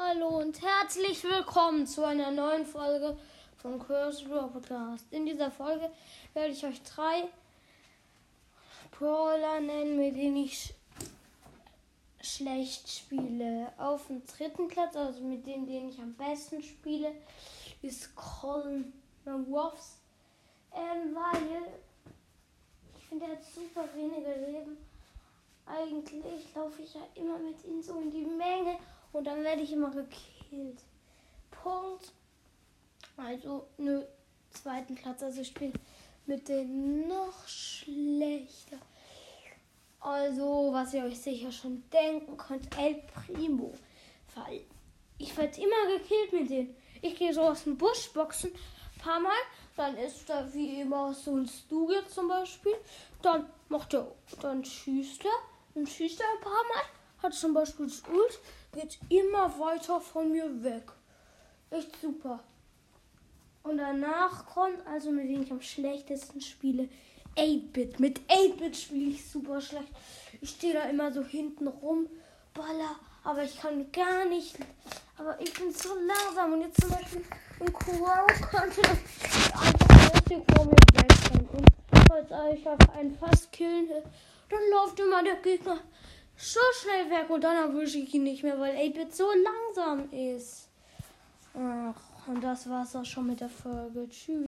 Hallo und herzlich willkommen zu einer neuen Folge von Curse Brawl Podcast. In dieser Folge werde ich euch drei Brawler nennen, mit denen ich sch schlecht spiele. Auf dem dritten Platz, also mit denen, denen ich am besten spiele, ist Colin Ruffs. Ähm, weil ich finde, er hat super wenige Leben. Eigentlich laufe ich ja immer mit ihm so in die Menge und dann werde ich immer gekillt. Punkt. Also, nö, zweiten Platz. Also, ich spiele mit denen noch schlechter. Also, was ihr euch sicher schon denken könnt, El Primo. Weil ich werde immer gekillt mit denen. Ich gehe so aus dem Busch boxen, paar Mal. Dann ist da wie immer so ein Stu jetzt zum Beispiel. Dann macht er, dann schießt er dann schießt er ein paar Mal, hat zum Beispiel das Ult, geht immer weiter von mir weg. Echt super. Und danach kommt, also mit dem ich am schlechtesten spiele, 8-Bit. Mit 8-Bit spiele ich super schlecht. Ich stehe da immer so hinten rum, baller, aber ich kann gar nicht. Aber ich bin so langsam. Und jetzt zum Beispiel im Kurau konnte einfach richtig vor mir. Und als ich auf einen fast killen dann läuft immer der Gegner so schnell weg und dann erwische ich ihn nicht mehr, weil 8-Bit so langsam ist. Ach, und das war's auch schon mit der Folge. Tschüss.